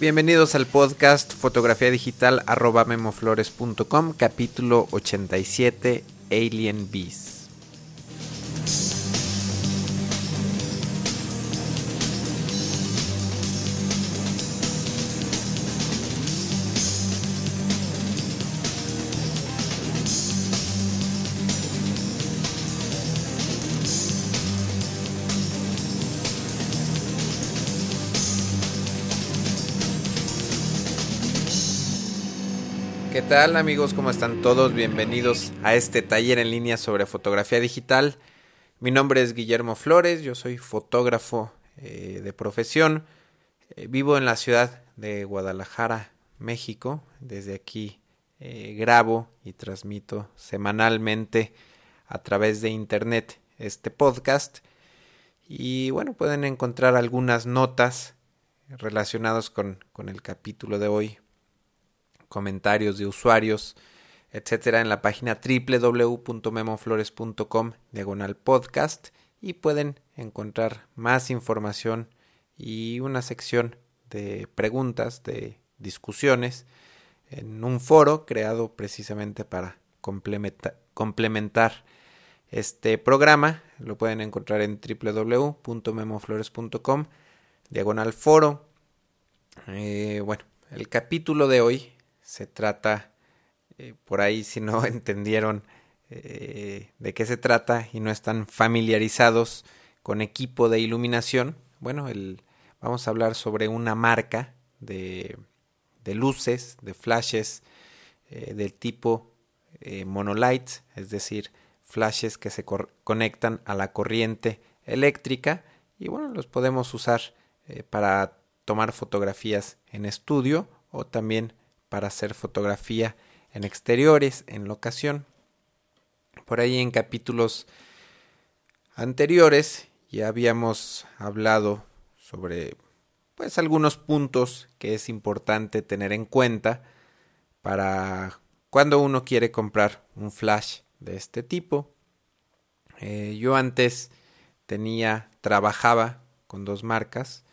Bienvenidos al podcast fotografía digital arroba memoflores.com capítulo 87 Alien Bees. Tal amigos? ¿Cómo están todos? Bienvenidos a este taller en línea sobre fotografía digital. Mi nombre es Guillermo Flores, yo soy fotógrafo eh, de profesión. Eh, vivo en la ciudad de Guadalajara, México. Desde aquí eh, grabo y transmito semanalmente a través de internet este podcast. Y bueno, pueden encontrar algunas notas relacionadas con, con el capítulo de hoy comentarios de usuarios, etcétera, en la página www.memoflores.com diagonal podcast y pueden encontrar más información y una sección de preguntas, de discusiones en un foro creado precisamente para complementar este programa. Lo pueden encontrar en www.memoflores.com diagonal foro. Eh, bueno, el capítulo de hoy se trata, eh, por ahí si no entendieron eh, de qué se trata y no están familiarizados con equipo de iluminación, bueno, el, vamos a hablar sobre una marca de, de luces, de flashes eh, del tipo monolight, es decir, flashes que se conectan a la corriente eléctrica y bueno, los podemos usar para tomar fotografías en estudio o también para hacer fotografía en exteriores, en locación. Por ahí en capítulos anteriores ya habíamos hablado sobre pues algunos puntos que es importante tener en cuenta para cuando uno quiere comprar un flash de este tipo. Eh, yo antes tenía, trabajaba con dos marcas,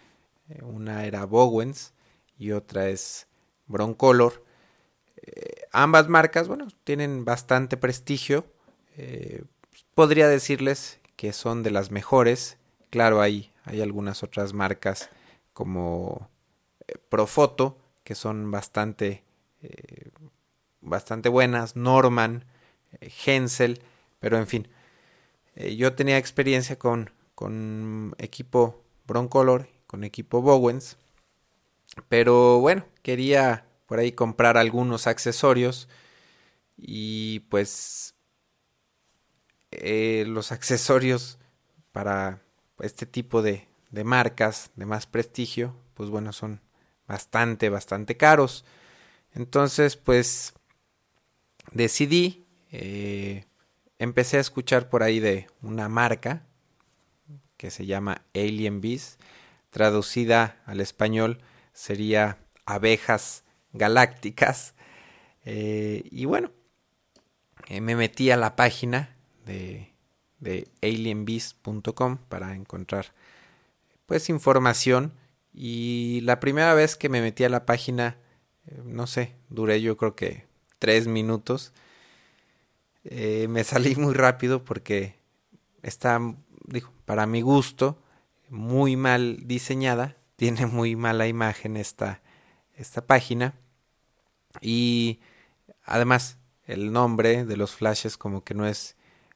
eh, una era Bowens y otra es Broncolor. Eh, ambas marcas, bueno, tienen bastante prestigio. Eh, podría decirles que son de las mejores. Claro, hay, hay algunas otras marcas como eh, Profoto que son bastante, bastante buenas. Norman, Hensel, pero en fin. yo tenía experiencia con, con equipo Broncolor, con equipo Bowens. Pero bueno, quería por ahí comprar algunos accesorios y pues eh, los accesorios para este tipo de, de marcas de más prestigio, pues bueno, son bastante, bastante caros. Entonces, pues decidí, eh, empecé a escuchar por ahí de una marca que se llama Alien Bees, traducida al español sería abejas galácticas. Eh, y bueno, eh, me metí a la página de, de alienbeast.com para encontrar pues información. Y la primera vez que me metí a la página, eh, no sé, duré yo creo que tres minutos. me salí muy rápido porque está, para mi gusto, muy mal diseñada tiene muy mala imagen esta, esta página. Y además el nombre de los flashes como que no es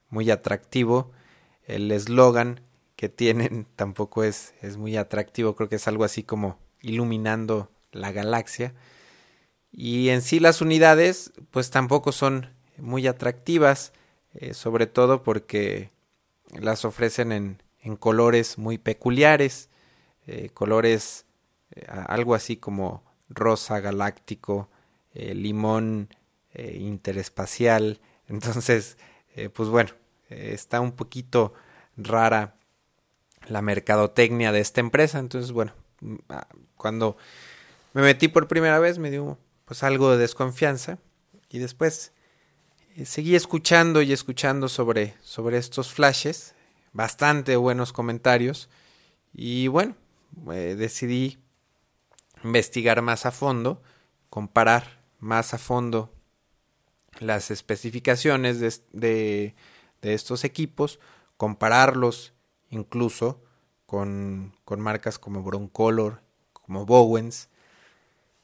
muy atractivo. El eslogan que tienen tampoco es, es muy atractivo. Creo que es algo así como iluminando la galaxia. Y en sí las unidades pues tampoco son muy atractivas. Eh, sobre todo porque las ofrecen en, en colores muy peculiares. Eh, colores eh, algo así como rosa galáctico, eh, limón interespacial. Entonces, pues bueno, está un poquito rara la mercadotecnia de esta empresa. Entonces, bueno, mm, ah, cuando me metí por primera vez me dio pues algo de desconfianza y después seguí escuchando y escuchando sobre, sobre estos flashes, bastante buenos comentarios y bueno, eh, decidí investigar más a fondo, comparar más a fondo las especificaciones de, estos equipos, compararlos incluso con, marcas como Broncolor, como Bowens,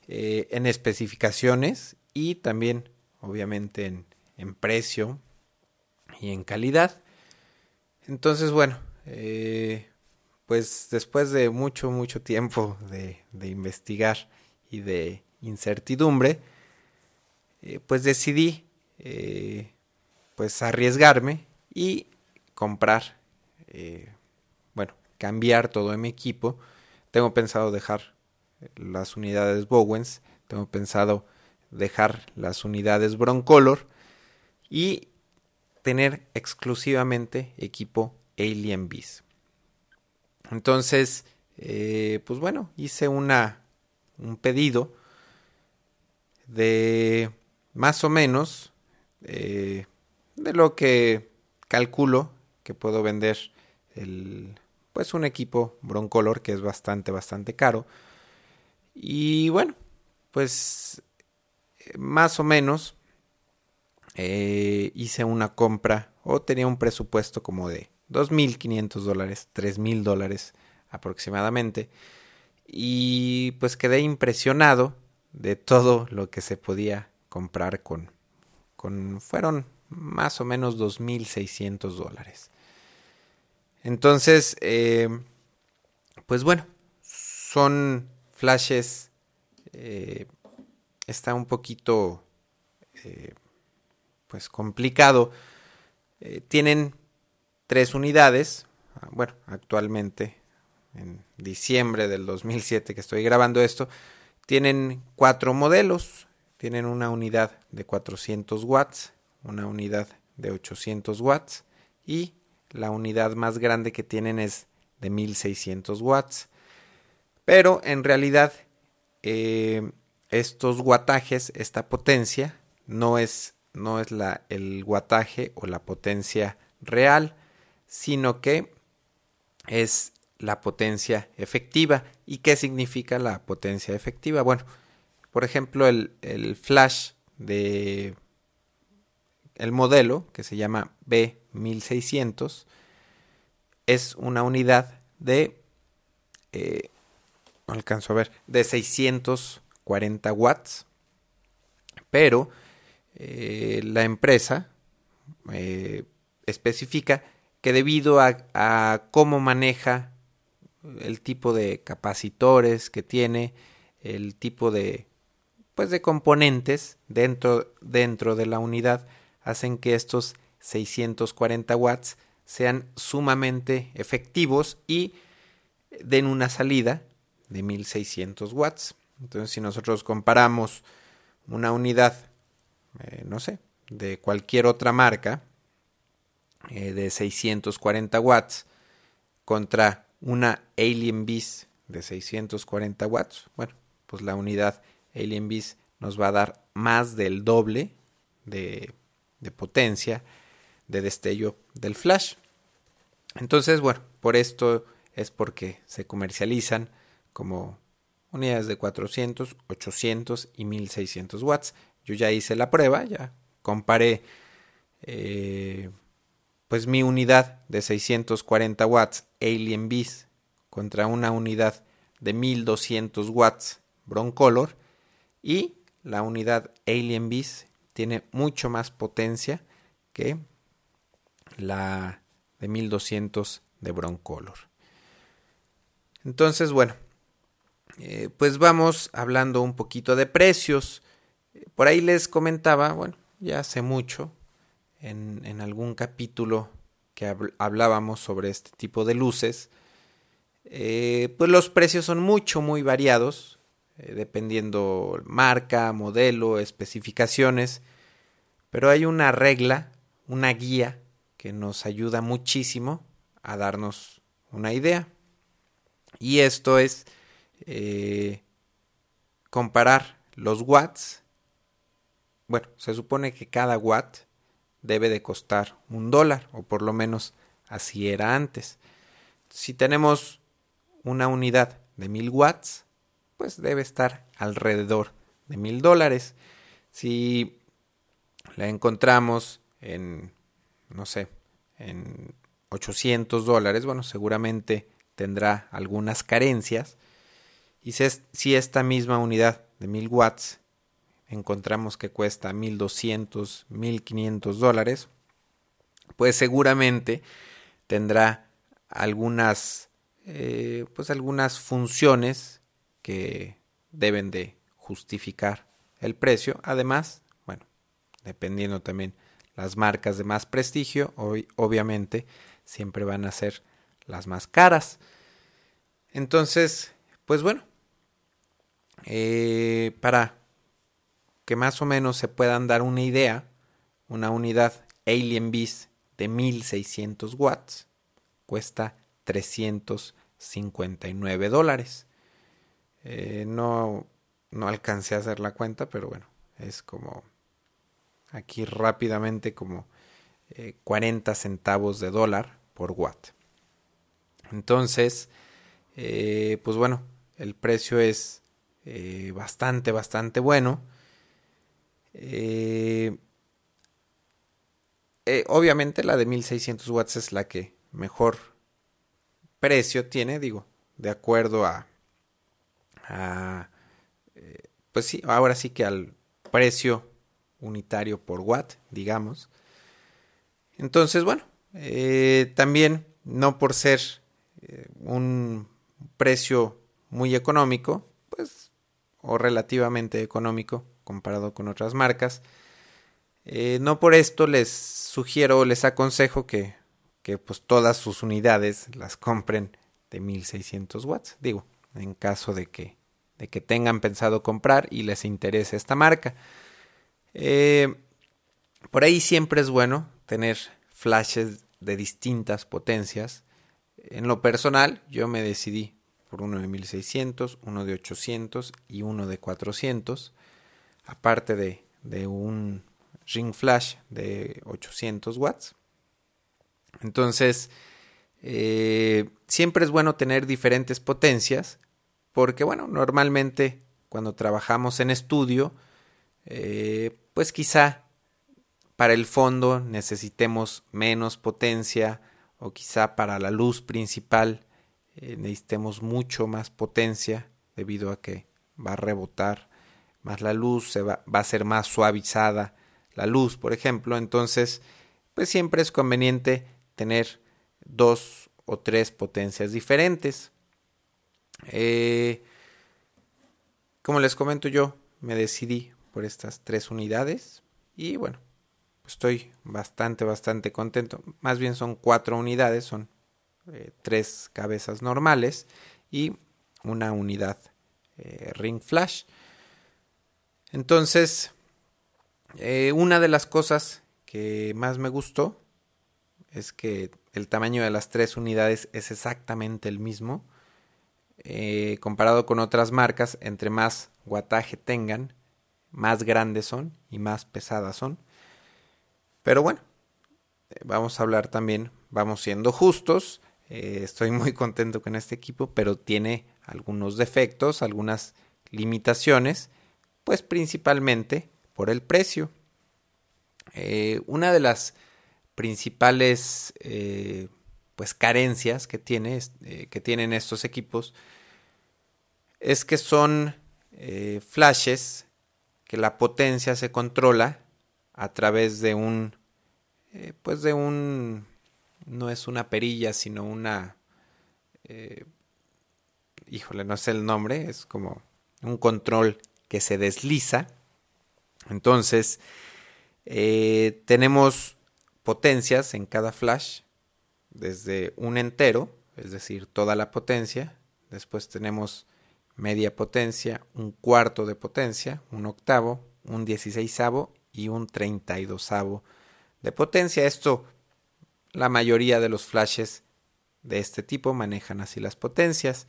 eh, en especificaciones y también obviamente en, en, precio y en calidad. Entonces, bueno, eh, pues después de mucho, mucho tiempo de, investigar y de incertidumbre, eh, pues decidí eh, pues arriesgarme y comprar, eh, bueno, cambiar todo mi equipo. Tengo pensado dejar las unidades Bowens, tengo pensado dejar las unidades Broncolor y tener exclusivamente equipo Alien Beast. Entonces, eh, pues bueno, hice una, un pedido de más o menos eh, de lo que calculo que puedo vender el, pues un equipo Broncolor que es bastante, bastante caro. Y bueno, pues más o menos eh, hice una compra o tenía un presupuesto como de 2.500 dólares, 3.000 dólares aproximadamente. Y pues quedé impresionado de todo lo que se podía comprar con... con fueron más o menos 2.600 dólares. Entonces, eh, pues bueno, son flashes... Eh, está un poquito... Eh, pues complicado. tienen tres unidades. Ah, bueno, actualmente en diciembre del 2007 que estoy grabando esto, tienen cuatro modelos. Tienen una unidad de 400 watts, una unidad de 800 watts y la unidad más grande que tienen es de 1600 watts. Pero en realidad eh, estos wattajes, esta potencia, no es, no es la, el wattaje o la potencia real, sino que es la potencia efectiva. ¿Y qué significa la potencia efectiva? Bueno, por ejemplo, el, flash de el modelo que se llama B1600 es una unidad de eh, alcanzo a ver de 640 watts pero eh, la empresa eh, especifica que debido a, cómo maneja el tipo de capacitores que tiene, el tipo de pues de componentes dentro, dentro de la unidad hacen que estos 640 watts sean sumamente efectivos y den una salida de 1600 watts. Entonces, si nosotros comparamos una unidad, eh, no sé, de cualquier otra marca, eh, de 640 watts contra una Alien Beast de 640 watts, bueno, pues la unidad Alien Beast nos va a dar más del doble de, de potencia de destello del flash. Entonces, bueno, por esto es porque se comercializan como unidades de 400, 800 y 1600 watts. Yo ya hice la prueba, ya comparé eh, pues mi unidad de 640 watts Alien Beast contra una unidad de 1200 watts Broncolor y la unidad Alien Beast tiene mucho más potencia que la de 1200 de Broncolor. Entonces, bueno, eh, pues vamos hablando un poquito de precios. Por ahí les comentaba, bueno, ya hace mucho, en, algún capítulo que hablábamos sobre este tipo de luces, eh, pues los precios son mucho, muy variados, eh, dependiendo marca, modelo, especificaciones, pero hay una regla, una guía que nos ayuda muchísimo a darnos una idea. Y esto es eh, comparar los watts. Bueno, se supone que cada watt debe de costar un dólar, o por lo menos así era antes. Si tenemos una unidad de 1000 watts, pues debe estar alrededor de mil dólares. Si la encontramos en, no sé, en 800 dólares, bueno, seguramente tendrá algunas carencias. Y si esta misma unidad de 1000 watts encontramos que cuesta 1200, 1500 dólares, pues seguramente tendrá algunas, eh, pues algunas funciones que deben de justificar el precio. Además, bueno, dependiendo también las marcas de más prestigio, hoy, obviamente siempre van a ser las más caras. Entonces, pues bueno, eh, para que más o menos se puedan dar una idea, una unidad Alien Beast de 1600 watts cuesta 359 dólares. Eh, no, no alcancé a hacer la cuenta, pero bueno, es como aquí rápidamente como 40 eh, centavos de dólar por watt. Entonces, eh, pues bueno, el precio es bastante, bastante bueno. Obviamente la de 1600 watts es la que mejor precio tiene, digo, de acuerdo a, eh, pues sí, ahora sí que al precio unitario por watt, digamos. Entonces, bueno, eh, también no por ser eh, un precio muy económico, pues, o relativamente económico comparado con otras marcas, no por esto les sugiero, les aconsejo que que pues todas sus unidades las compren de 1600 watts. Digo, en caso de que, de que tengan pensado comprar y les interese esta marca. Eh, por ahí siempre es bueno tener flashes de distintas potencias. En lo personal, yo me decidí por uno de 1600, uno de 800 y uno de 400. Aparte de, de un ring flash de 800 watts. Entonces, eh, siempre es bueno tener diferentes potencias, porque bueno, normalmente cuando trabajamos en estudio, eh, pues quizá para el fondo necesitemos menos potencia o quizá para la luz principal eh, necesitemos mucho más potencia debido a que va a rebotar más la luz, se va, va a ser más suavizada la luz, por ejemplo. Entonces, pues siempre es conveniente tener dos o tres potencias diferentes. Eh, como les comento yo, me decidí por estas tres unidades y bueno, estoy bastante, bastante contento. Más bien son cuatro unidades, son eh, tres cabezas normales y una unidad eh, ring flash. Entonces, una de las cosas que más me gustó es que el tamaño de las tres unidades es exactamente el mismo. Eh, comparado con otras marcas, entre más guataje tengan, más grandes son y más pesadas son. Pero bueno, eh, vamos a hablar también, vamos siendo justos. Eh, estoy muy contento con este equipo, pero tiene algunos defectos, algunas limitaciones, pues principalmente por el precio. una de las principales eh, pues carencias que, tiene, eh, que tienen estos equipos es que son eh, flashes que la potencia se controla a través de un pues de un no es una perilla sino una híjole no sé el nombre es como un control que se desliza entonces tenemos potencias en cada flash, desde un entero, es decir, toda la potencia, después tenemos media potencia, un cuarto de potencia, un octavo, un dieciséisavo y un treinta y dosavo de potencia. Esto, la mayoría de los flashes de este tipo manejan así las potencias.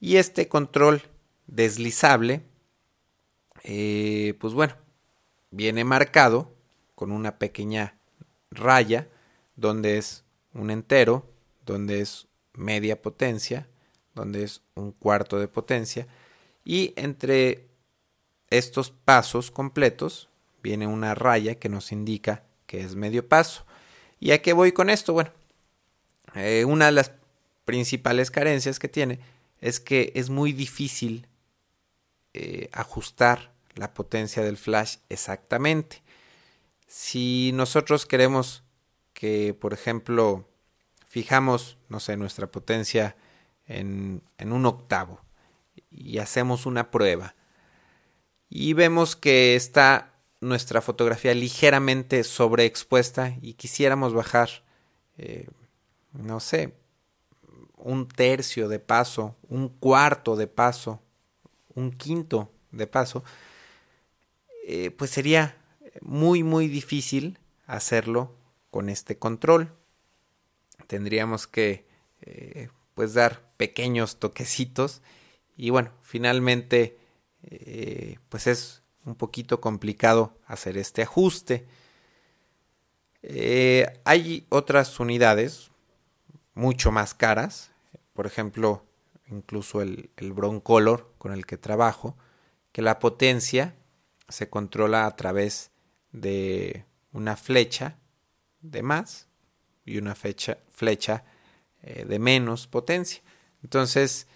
Y este control deslizable, eh, pues bueno, viene marcado con una pequeña raya, donde es un entero, donde es media potencia, donde es un cuarto de potencia, y entre estos pasos completos viene una raya que nos indica que es medio paso. ¿Y a qué voy con esto? Bueno, eh, una de las principales carencias que tiene es que es muy difícil eh, ajustar la potencia del flash exactamente. Si nosotros queremos que, por ejemplo, fijamos, no sé, nuestra potencia en, en un octavo y hacemos una prueba y vemos que está nuestra fotografía ligeramente sobreexpuesta y quisiéramos bajar, eh, no sé, un tercio de paso, un cuarto de paso, un quinto de paso, eh, pues sería muy muy difícil hacerlo con este control. Tendríamos que eh, pues dar pequeños toquecitos y bueno, finalmente eh, pues es un poquito complicado hacer este ajuste. Hay otras unidades mucho más caras, por ejemplo, incluso el, el Broncolor con el que trabajo, que la potencia se controla a través de una flecha de más y una flecha, eh, de menos potencia. Entonces,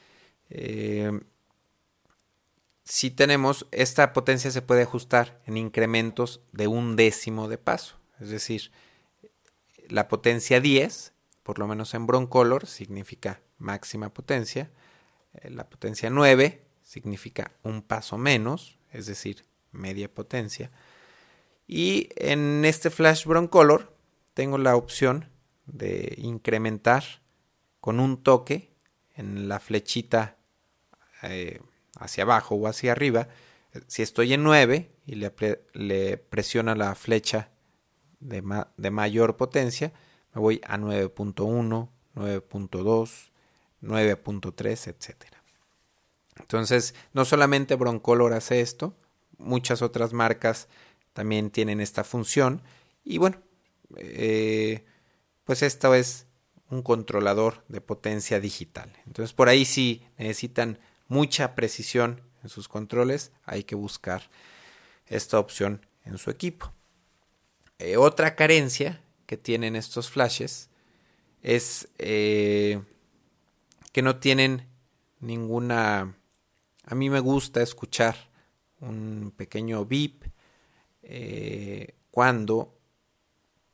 si tenemos, esta potencia se puede ajustar en incrementos de un décimo de paso. Es decir, la potencia 10, por lo menos en Broncolor, significa máxima potencia. Eh, la potencia 9 significa un paso menos, es decir, media potencia. Y en este Flash Broncolor tengo la opción de incrementar con un toque en la flechita eh, hacia abajo o hacia arriba, si estoy en 9 y le, le presiona la flecha de, de, mayor potencia, me voy a 9.1, 9.2, 9.3, etc. Entonces, no solamente Broncolor hace esto, muchas otras marcas también tienen esta función. Y bueno, eh, pues esto es un controlador de potencia digital. Entonces, por ahí sí necesitan mucha precisión en sus controles, hay que buscar esta opción en su equipo. Eh, otra carencia que tienen estos flashes es eh, que no tienen ninguna... A mí me gusta escuchar un pequeño beep eh, cuando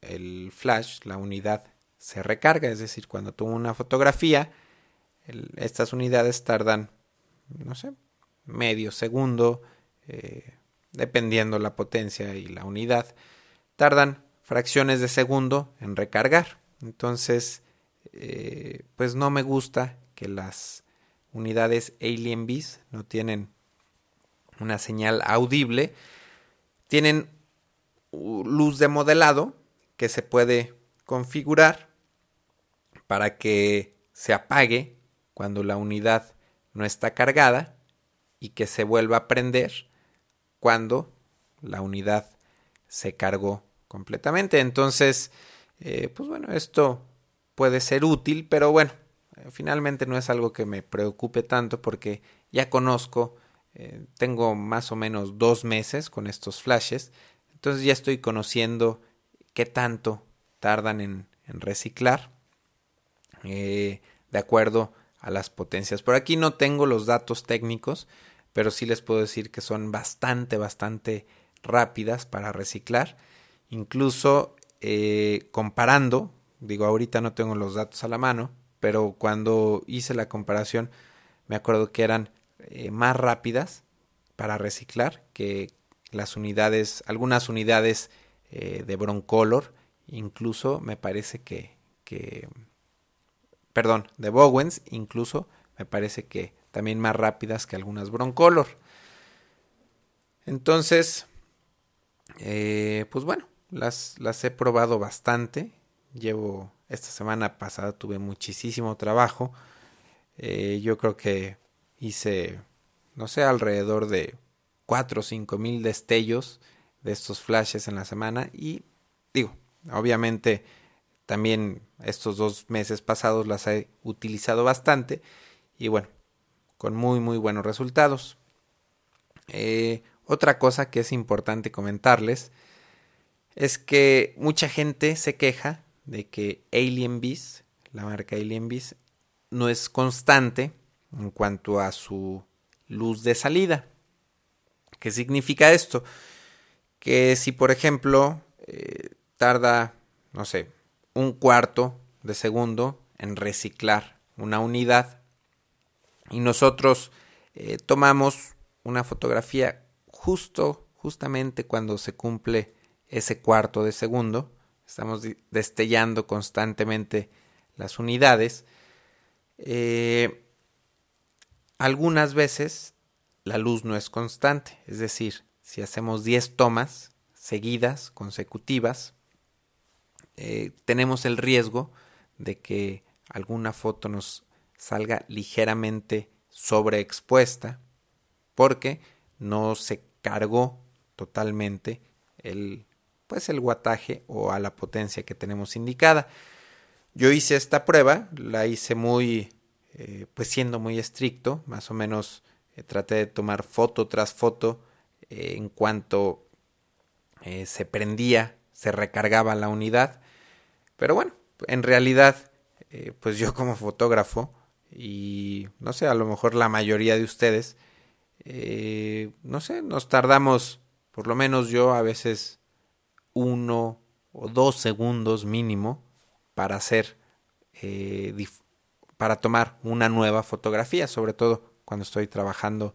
el flash, la unidad, se recarga, es decir, cuando tomo una fotografía, estas unidades tardan no sé, medio segundo, eh, dependiendo la potencia y la unidad, tardan fracciones de segundo en recargar. Entonces, eh, pues no me gusta que las unidades Alien Bees no tienen una señal audible. Tienen luz de modelado que se puede configurar para que se apague cuando la unidad no está cargada y que se vuelva a prender cuando la unidad se cargó completamente. Entonces, eh, pues bueno, esto puede ser útil, pero bueno, eh, finalmente no es algo que me preocupe tanto porque ya conozco, eh, tengo más o menos dos meses con estos flashes, entonces ya estoy conociendo qué tanto tardan en, reciclar de acuerdo a las potencias. Por aquí no tengo los datos técnicos, pero sí les puedo decir que son bastante, bastante rápidas para reciclar. Incluso eh, comparando, digo, ahorita no tengo los datos a la mano, pero cuando hice la comparación me acuerdo que eran eh, más rápidas para reciclar que las unidades, algunas unidades eh, de Broncolor, incluso me parece que, perdón, de Bowens, incluso me parece que también más rápidas que algunas Broncolor. Entonces, eh, pues bueno, las, las he probado bastante. Llevo, esta semana pasada tuve muchísimo trabajo. Yo creo que hice, no sé, alrededor de 4 o 5 mil destellos de estos flashes en la semana. Y digo, obviamente también estos dos meses pasados las he utilizado bastante y bueno, con muy muy buenos resultados. Eh, otra cosa que es importante comentarles es que mucha gente se queja de que Alien Beast, la marca Alien Beast, no es constante en cuanto a su luz de salida. ¿Qué significa esto? Que si por ejemplo eh, tarda, no sé, un cuarto de segundo en reciclar una unidad y nosotros eh, tomamos una fotografía justo, justamente cuando se cumple ese cuarto de segundo, estamos destellando constantemente las unidades, eh, algunas veces la luz no es constante, es decir, si hacemos 10 tomas seguidas, consecutivas, eh, tenemos el riesgo de que alguna foto nos salga ligeramente sobreexpuesta porque no se cargó totalmente el pues el guataje o a la potencia que tenemos indicada. Yo hice esta prueba, la hice muy eh, pues siendo muy estricto, más o menos eh, traté de tomar foto tras foto eh, en cuanto se prendía, se recargaba la unidad. Pero bueno, en realidad pues yo como fotógrafo y no sé, a lo mejor la mayoría de ustedes, no sé, nos tardamos, por lo menos yo a veces uno o dos segundos mínimo para hacer, para tomar una nueva fotografía, sobre todo cuando estoy trabajando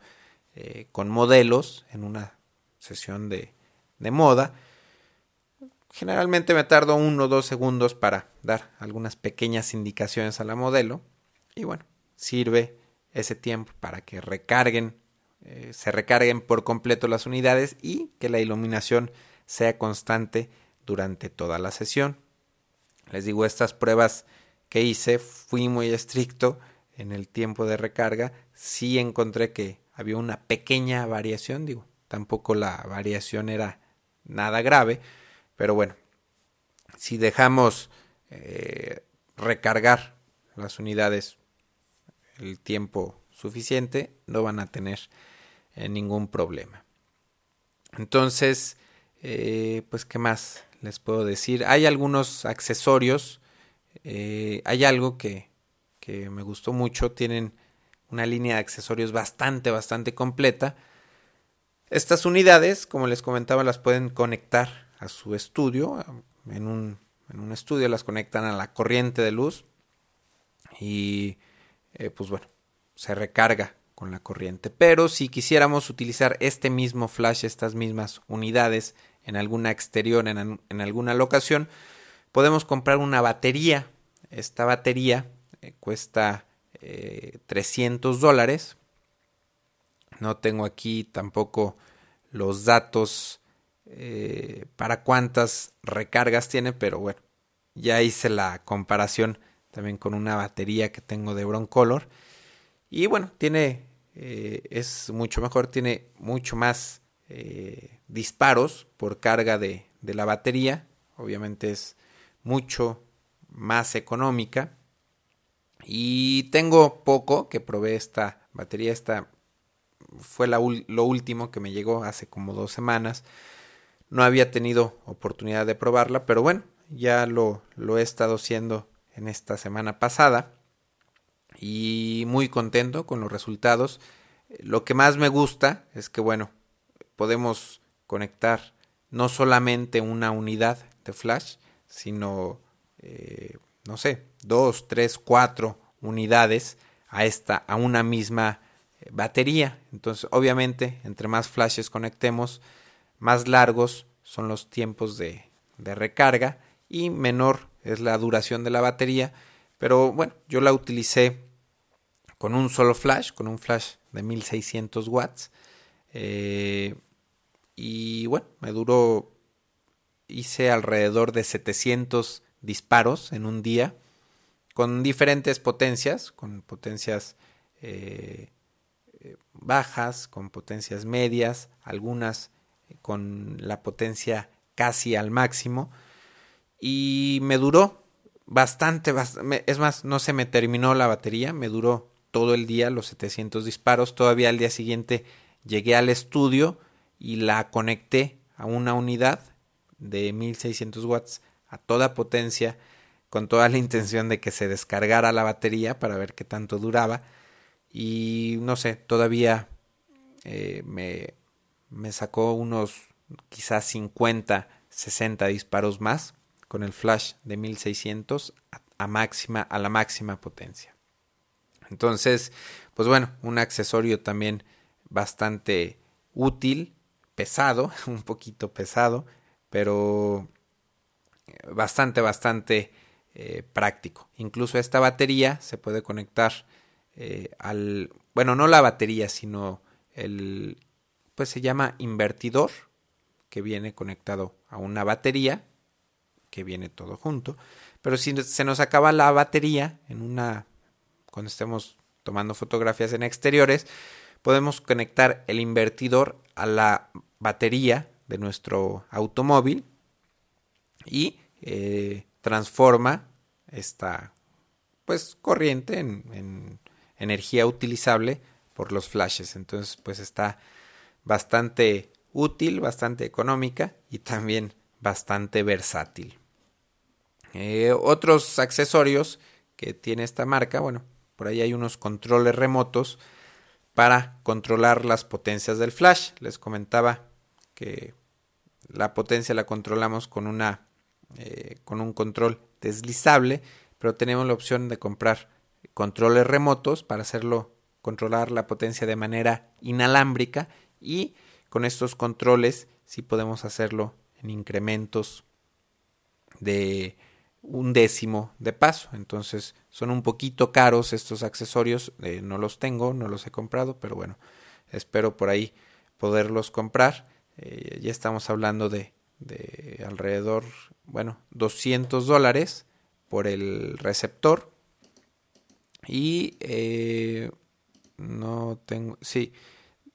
eh, con modelos en una sesión de, de moda. Generalmente me tardo uno o dos segundos para dar algunas pequeñas indicaciones a la modelo y bueno, sirve ese tiempo para que recarguen, eh, se recarguen por completo las unidades y que la iluminación sea constante durante toda la sesión. Les digo, estas pruebas que hice fui muy estricto en el tiempo de recarga. Sí encontré que había una pequeña variación, digo, tampoco la variación era nada grave, pero bueno, si dejamos eh, recargar las unidades el tiempo suficiente, no van a tener eh, ningún problema. Entonces, eh, pues, ¿qué más les puedo decir? Hay algunos accesorios, eh, hay algo que, que me gustó mucho, tienen una línea de accesorios bastante, bastante completa. Estas unidades, como les comentaba, las pueden conectar a su estudio. En un, en un estudio las conectan a la corriente de luz y eh, pues bueno, se recarga con la corriente. Pero si quisiéramos utilizar este mismo flash, estas mismas unidades en alguna exterior, en, alguna locación, podemos comprar una batería. Esta batería eh, cuesta 300 eh, dólares. No tengo aquí tampoco los datos para cuántas recargas tiene, pero bueno, ya hice la comparación también con una batería que tengo de Broncolor. Y bueno, tiene, eh, es mucho mejor, tiene mucho más eh, disparos por carga de, de la batería. Obviamente es mucho más económica. Y tengo poco que probé esta batería. Esta fue la, lo último que me llegó hace como dos semanas. No había tenido oportunidad de probarla, pero bueno, ya lo, lo he estado haciendo en esta semana pasada y muy contento con los resultados. Lo que más me gusta es que, bueno, podemos conectar no solamente una unidad de flash, sino, eh, no sé, dos, tres, cuatro unidades a esta, a una misma eh, batería. Entonces, obviamente, entre más flashes conectemos, más largos son los tiempos de, recarga y menor es la duración de la batería. Pero bueno, yo la utilicé con un solo flash, con un flash de 1600 watts. Eh, y bueno, me duró, hice alrededor de 700 disparos en un día, con diferentes potencias, con potencias eh, bajas, con potencias medias, algunas con la potencia casi al máximo. Y me duró bastante, es más, no se me terminó la batería, me duró todo el día los 700 disparos, todavía al día siguiente llegué al estudio y la conecté a una unidad de 1600 watts a toda potencia con toda la intención de que se descargara la batería para ver qué tanto duraba y no sé, todavía eh, me, me sacó unos quizás 50, 60 disparos más con el flash de 1600 a, máxima, a la máxima potencia. Entonces, pues bueno, un accesorio también bastante útil, pesado, un poquito pesado, pero bastante, bastante eh, práctico. Incluso esta batería se puede conectar eh, al, bueno, no la batería, sino el, pues se llama invertidor, que viene conectado a una batería, que viene todo junto. Pero si se nos acaba la batería en una, cuando estemos tomando fotografías en exteriores, podemos conectar el invertidor a la batería de nuestro automóvil y eh, transforma esta pues corriente en, energía utilizable por los flashes. Entonces pues está bastante útil bastante económica y también bastante versátil. Eh, otros accesorios que tiene esta marca bueno por ahí hay unos controles remotos para controlar las potencias del flash. Les comentaba que la potencia la controlamos con una eh, con un control deslizable, pero tenemos la opción de comprar controles remotos para hacerlo controlar la potencia de manera inalámbrica y con estos controles sí podemos hacerlo en incrementos de un décimo de paso. Entonces son un poquito caros estos accesorios. Eh, no los tengo, no los he comprado, pero bueno, espero por ahí poderlos comprar. Eh, ya estamos hablando de de alrededor, bueno, 200 dólares por el receptor. Y eh, no tengo, sí,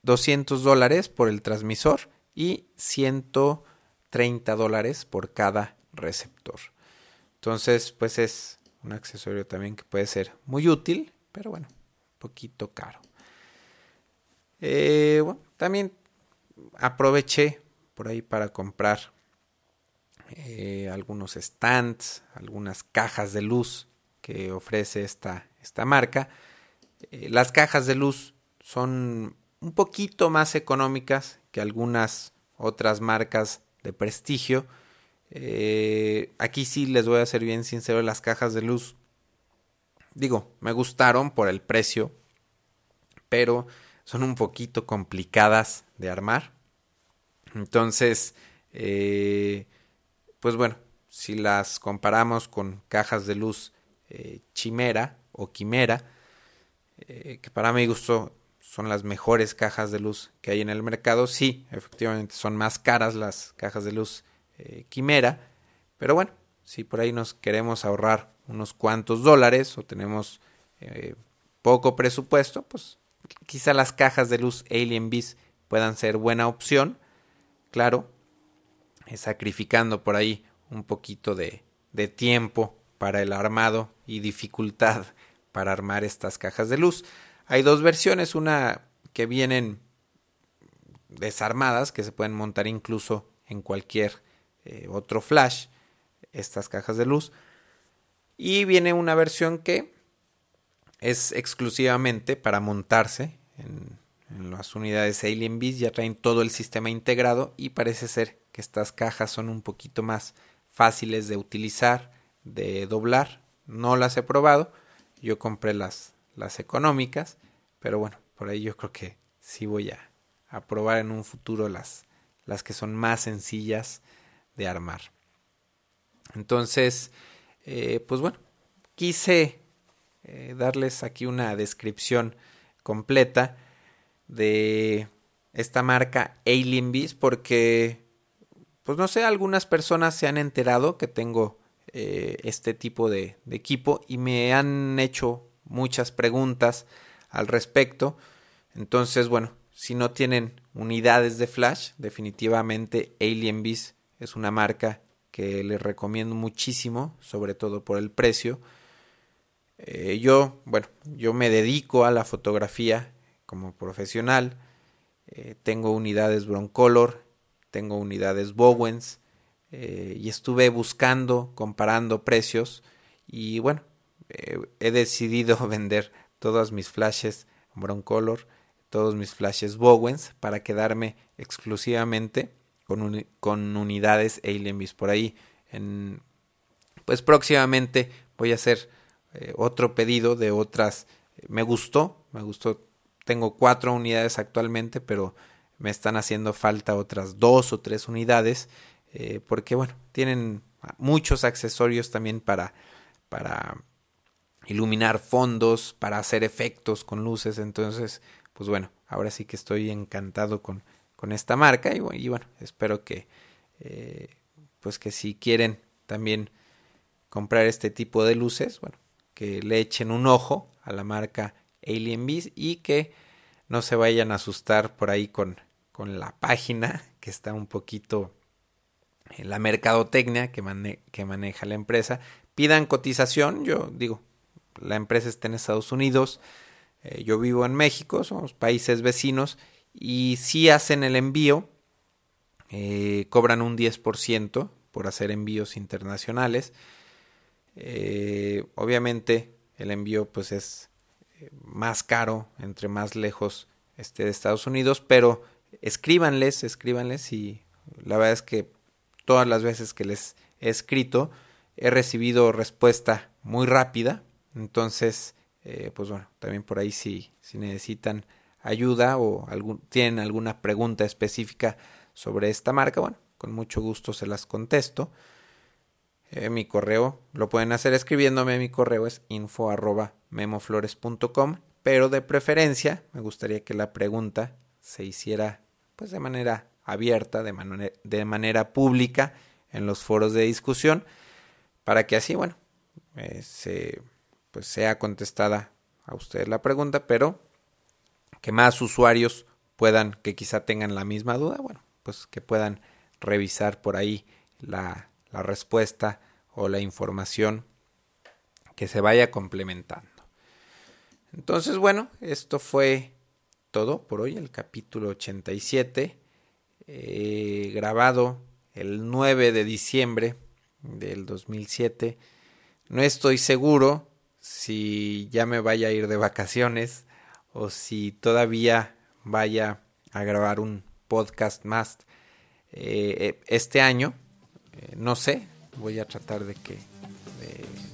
200 dólares por el transmisor y 130 dólares por cada receptor. Entonces, pues es un accesorio también que puede ser muy útil, pero bueno, un poquito caro. Eh, también aproveché por ahí para comprar eh, algunos stands, algunas cajas de luz que ofrece esta, esta marca. Eh, las cajas de luz son un poquito más económicas que algunas otras marcas de prestigio. Eh, aquí sí les voy a ser bien sincero, las cajas de luz, digo, me gustaron por el precio, pero son un poquito complicadas de armar. Entonces, eh, pues bueno, si las comparamos con cajas de luz eh, Chimera o Quimera, eh, que para mi gusto son las mejores cajas de luz que hay en el mercado, sí, efectivamente son más caras las cajas de luz eh, Quimera, pero bueno, si por ahí nos queremos ahorrar unos cuantos dólares o tenemos poco presupuesto, pues quizá las cajas de luz Alien Beast puedan ser buena opción, claro, sacrificando por ahí un poquito de, de tiempo para el armado y dificultad para armar estas cajas de luz. Hay dos versiones, una que vienen desarmadas, que se pueden montar incluso en cualquier eh, otro flash, estas cajas de luz. Y viene una versión que es exclusivamente para montarse en las unidades Alien Beast, ya traen todo el sistema integrado y parece ser que estas cajas son un poquito más fáciles de utilizar, de doblar. No las he probado, yo compré las, las económicas, pero bueno, por ahí yo creo que sí voy a, a probar en un futuro las, las que son más sencillas de armar. Entonces, eh, pues bueno, quise eh, darles aquí una descripción completa de esta marca Alien Beast porque pues no sé, algunas personas se han enterado que tengo eh, este tipo de, equipo y me han hecho muchas preguntas al respecto. Entonces, bueno, si no tienen unidades de flash, definitivamente Alien Beast es una marca que les recomiendo muchísimo, sobre todo por el precio. Eh, yo, bueno, yo me dedico a la fotografía como profesional eh, tengo unidades Broncolor, tengo unidades Bowens eh, y estuve buscando, comparando precios y bueno, he decidido vender todas mis flashes Broncolor, todos mis flashes Bowens para quedarme exclusivamente con, con unidades por ahí. En, pues próximamente voy a hacer eh, otro pedido de otras. Me gustó, me gustó. Tengo cuatro unidades actualmente, pero me están haciendo falta otras dos o tres unidades eh, porque bueno, tienen muchos accesorios también para, para iluminar fondos, para hacer efectos con luces. Entonces, pues bueno, ahora sí que estoy encantado con, con esta marca y, bueno, espero que, eh, pues que si quieren también comprar este tipo de luces, bueno, que le echen un ojo a la marca Alien y que no se vayan a asustar por ahí con, con la página que está un poquito en la mercadotecnia que, que maneja la empresa. Pidan cotización, yo digo, la empresa está en Estados Unidos, eh, yo vivo en México, somos países vecinos y si hacen el envío, eh, cobran un 10% por hacer envíos internacionales. Eh, obviamente el envío pues es eh, más caro entre más lejos esté de Estados Unidos, pero escríbanles, escríbanles y la verdad es que todas las veces que les he escrito he recibido respuesta muy rápida, entonces eh, pues bueno, también por ahí si, si necesitan ayuda o algún, tienen alguna pregunta específica sobre esta marca, bueno, con mucho gusto se las contesto. Eh, mi correo lo pueden hacer escribiéndome. Mi correo es info memoflores.com. Pero de preferencia me gustaría que la pregunta se hiciera pues de manera abierta, de, de manera pública en los foros de discusión para que así, bueno, eh, se, pues sea contestada a ustedes la pregunta, pero que más usuarios puedan, que quizá tengan la misma duda, bueno, pues que puedan revisar por ahí la, la respuesta o la información que se vaya complementando. Entonces, bueno, esto fue todo por hoy, el capítulo 87, eh, grabado el 9 de diciembre del 2007. No estoy seguro si ya me vaya a ir de vacaciones o si todavía vaya a grabar un podcast más eh, este año. Eh, no sé, voy a tratar de que,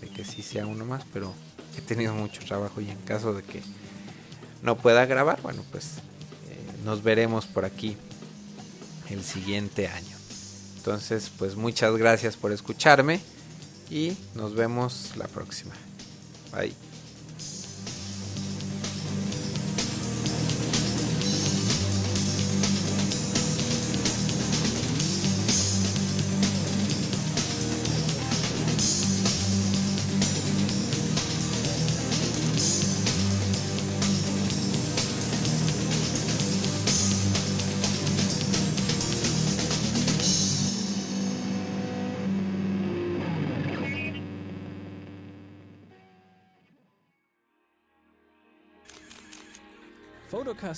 de, que sí sea uno más, pero he tenido mucho trabajo y en caso de que no pueda grabar, bueno, pues eh, nos veremos por aquí el siguiente año. Entonces, pues muchas gracias por escucharme y nos vemos la próxima. Bye.